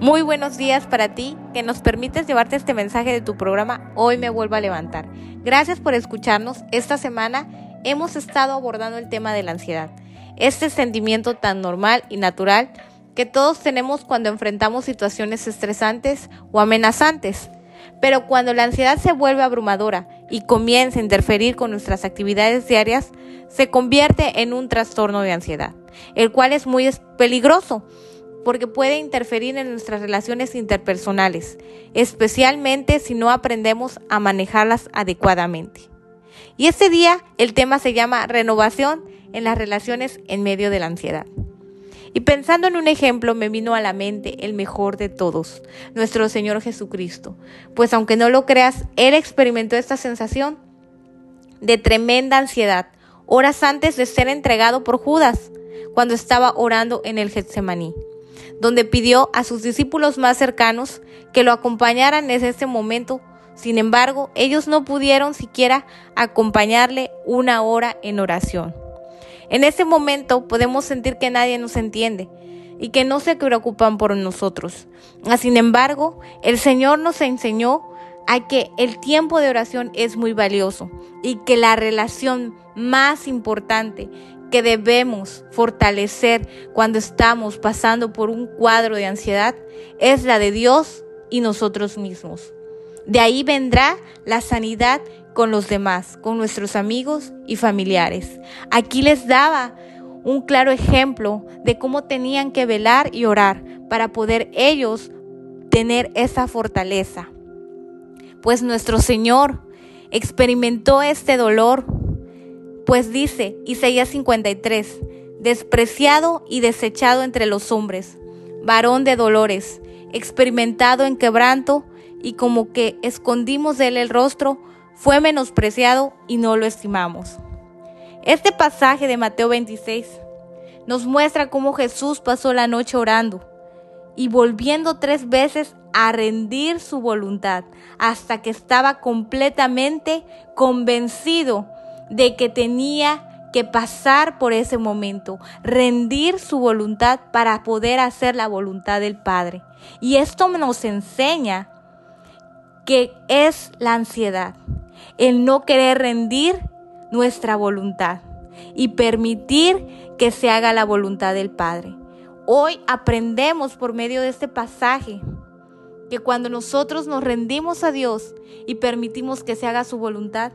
Muy buenos días para ti que nos permites llevarte este mensaje de tu programa Hoy me vuelvo a levantar. Gracias por escucharnos. Esta semana hemos estado abordando el tema de la ansiedad, este sentimiento tan normal y natural que todos tenemos cuando enfrentamos situaciones estresantes o amenazantes. Pero cuando la ansiedad se vuelve abrumadora y comienza a interferir con nuestras actividades diarias, se convierte en un trastorno de ansiedad, el cual es muy peligroso porque puede interferir en nuestras relaciones interpersonales, especialmente si no aprendemos a manejarlas adecuadamente. Y este día el tema se llama renovación en las relaciones en medio de la ansiedad. Y pensando en un ejemplo me vino a la mente el mejor de todos, nuestro Señor Jesucristo, pues aunque no lo creas, Él experimentó esta sensación de tremenda ansiedad horas antes de ser entregado por Judas, cuando estaba orando en el Getsemaní donde pidió a sus discípulos más cercanos que lo acompañaran en ese momento. Sin embargo, ellos no pudieron siquiera acompañarle una hora en oración. En ese momento podemos sentir que nadie nos entiende y que no se preocupan por nosotros. Sin embargo, el Señor nos enseñó a que el tiempo de oración es muy valioso y que la relación más importante que debemos fortalecer cuando estamos pasando por un cuadro de ansiedad es la de Dios y nosotros mismos. De ahí vendrá la sanidad con los demás, con nuestros amigos y familiares. Aquí les daba un claro ejemplo de cómo tenían que velar y orar para poder ellos tener esa fortaleza. Pues nuestro Señor experimentó este dolor pues dice Isaías 53, despreciado y desechado entre los hombres, varón de dolores, experimentado en quebranto, y como que escondimos de él el rostro, fue menospreciado y no lo estimamos. Este pasaje de Mateo 26 nos muestra cómo Jesús pasó la noche orando y volviendo tres veces a rendir su voluntad hasta que estaba completamente convencido de que tenía que pasar por ese momento, rendir su voluntad para poder hacer la voluntad del Padre. Y esto nos enseña que es la ansiedad, el no querer rendir nuestra voluntad y permitir que se haga la voluntad del Padre. Hoy aprendemos por medio de este pasaje que cuando nosotros nos rendimos a Dios y permitimos que se haga su voluntad,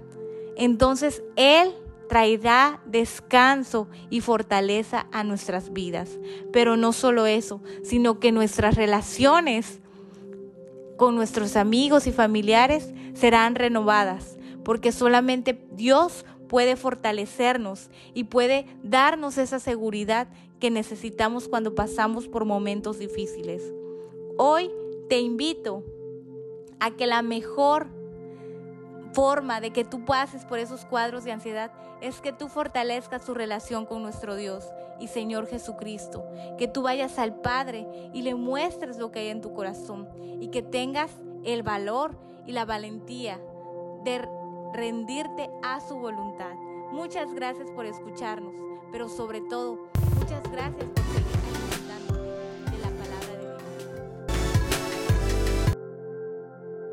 entonces Él traerá descanso y fortaleza a nuestras vidas. Pero no solo eso, sino que nuestras relaciones con nuestros amigos y familiares serán renovadas, porque solamente Dios puede fortalecernos y puede darnos esa seguridad que necesitamos cuando pasamos por momentos difíciles. Hoy te invito a que la mejor forma de que tú pases por esos cuadros de ansiedad es que tú fortalezcas tu relación con nuestro Dios y Señor Jesucristo, que tú vayas al Padre y le muestres lo que hay en tu corazón y que tengas el valor y la valentía de rendirte a su voluntad. Muchas gracias por escucharnos, pero sobre todo, muchas gracias